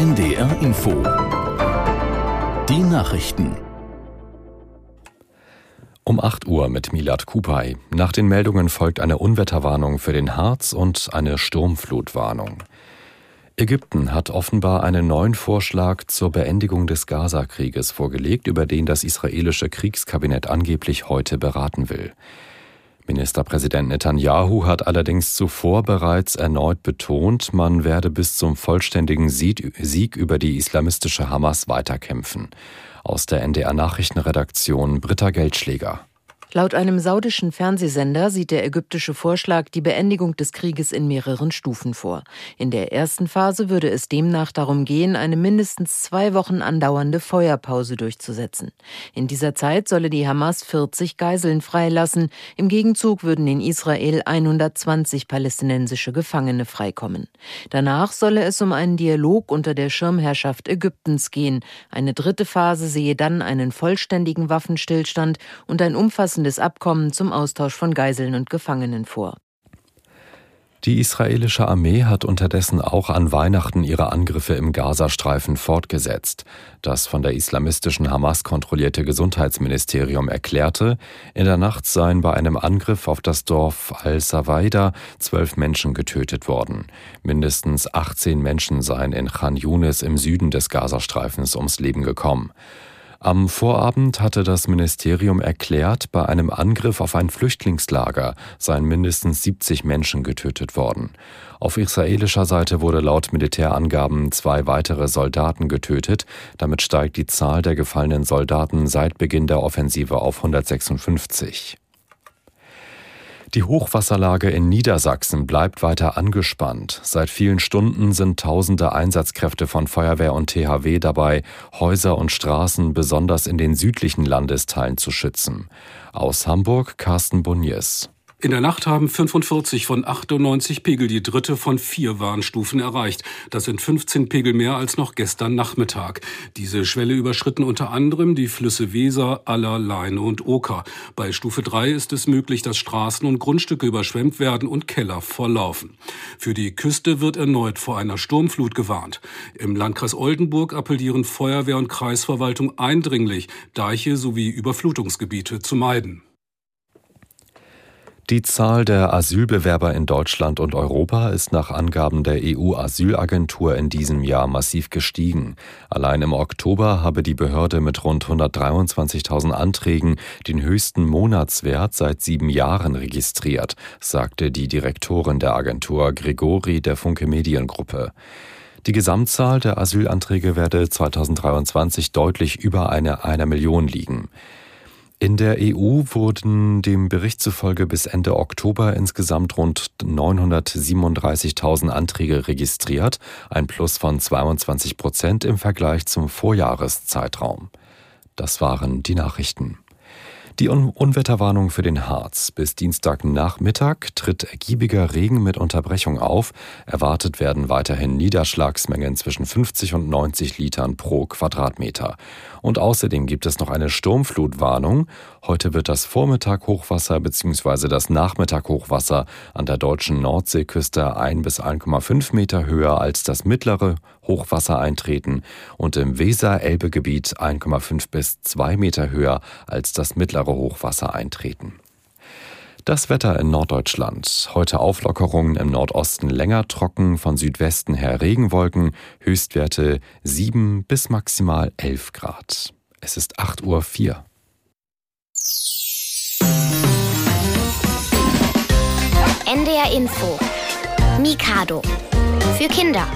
NDR Info. Die Nachrichten. Um 8 Uhr mit Milad Kupay. Nach den Meldungen folgt eine Unwetterwarnung für den Harz und eine Sturmflutwarnung. Ägypten hat offenbar einen neuen Vorschlag zur Beendigung des Gaza-Krieges vorgelegt, über den das israelische Kriegskabinett angeblich heute beraten will. Ministerpräsident Netanyahu hat allerdings zuvor bereits erneut betont, man werde bis zum vollständigen Sieg über die islamistische Hamas weiterkämpfen. Aus der NDR Nachrichtenredaktion Britta Geldschläger. Laut einem saudischen Fernsehsender sieht der ägyptische Vorschlag die Beendigung des Krieges in mehreren Stufen vor. In der ersten Phase würde es demnach darum gehen, eine mindestens zwei Wochen andauernde Feuerpause durchzusetzen. In dieser Zeit solle die Hamas 40 Geiseln freilassen. Im Gegenzug würden in Israel 120 palästinensische Gefangene freikommen. Danach solle es um einen Dialog unter der Schirmherrschaft Ägyptens gehen. Eine dritte Phase sehe dann einen vollständigen Waffenstillstand und ein umfassendes umfassendes Abkommen zum Austausch von Geiseln und Gefangenen vor. Die israelische Armee hat unterdessen auch an Weihnachten ihre Angriffe im Gazastreifen fortgesetzt. Das von der islamistischen Hamas kontrollierte Gesundheitsministerium erklärte, in der Nacht seien bei einem Angriff auf das Dorf Al-Sawaida zwölf Menschen getötet worden. Mindestens 18 Menschen seien in Khan Yunis im Süden des Gazastreifens ums Leben gekommen. Am Vorabend hatte das Ministerium erklärt, bei einem Angriff auf ein Flüchtlingslager seien mindestens 70 Menschen getötet worden. Auf israelischer Seite wurde laut Militärangaben zwei weitere Soldaten getötet. Damit steigt die Zahl der gefallenen Soldaten seit Beginn der Offensive auf 156. Die Hochwasserlage in Niedersachsen bleibt weiter angespannt. Seit vielen Stunden sind tausende Einsatzkräfte von Feuerwehr und THW dabei, Häuser und Straßen besonders in den südlichen Landesteilen zu schützen. Aus Hamburg Carsten Bunjes. In der Nacht haben 45 von 98 Pegel die dritte von vier Warnstufen erreicht. Das sind 15 Pegel mehr als noch gestern Nachmittag. Diese Schwelle überschritten unter anderem die Flüsse Weser, Aller, Leine und Oker. Bei Stufe 3 ist es möglich, dass Straßen und Grundstücke überschwemmt werden und Keller volllaufen. Für die Küste wird erneut vor einer Sturmflut gewarnt. Im Landkreis Oldenburg appellieren Feuerwehr und Kreisverwaltung eindringlich, Deiche sowie Überflutungsgebiete zu meiden. Die Zahl der Asylbewerber in Deutschland und Europa ist nach Angaben der EU-Asylagentur in diesem Jahr massiv gestiegen. Allein im Oktober habe die Behörde mit rund 123.000 Anträgen den höchsten Monatswert seit sieben Jahren registriert, sagte die Direktorin der Agentur Gregori der Funke Mediengruppe. Die Gesamtzahl der Asylanträge werde 2023 deutlich über eine einer Million liegen. In der EU wurden dem Bericht zufolge bis Ende Oktober insgesamt rund 937.000 Anträge registriert, ein Plus von 22 Prozent im Vergleich zum Vorjahreszeitraum. Das waren die Nachrichten. Die Un Unwetterwarnung für den Harz. Bis Dienstagnachmittag tritt ergiebiger Regen mit Unterbrechung auf. Erwartet werden weiterhin Niederschlagsmengen zwischen 50 und 90 Litern pro Quadratmeter. Und außerdem gibt es noch eine Sturmflutwarnung. Heute wird das Vormittag Hochwasser bzw. das Nachmittag Hochwasser an der deutschen Nordseeküste 1 bis 1,5 Meter höher als das mittlere Hochwasser eintreten und im Weser-Elbe-Gebiet 1,5 bis 2 Meter höher als das mittlere Hochwasser eintreten. Das Wetter in Norddeutschland. Heute Auflockerungen im Nordosten länger trocken, von Südwesten her Regenwolken, Höchstwerte 7 bis maximal 11 Grad. Es ist 8.04 Uhr. NDR Info. Mikado. Für Kinder.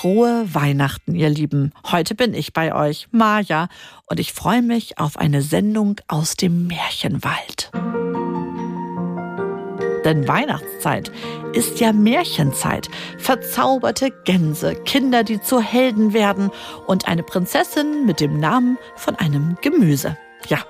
Frohe Weihnachten, ihr Lieben. Heute bin ich bei euch, Maja, und ich freue mich auf eine Sendung aus dem Märchenwald. Denn Weihnachtszeit ist ja Märchenzeit. Verzauberte Gänse, Kinder, die zu Helden werden und eine Prinzessin mit dem Namen von einem Gemüse. Ja,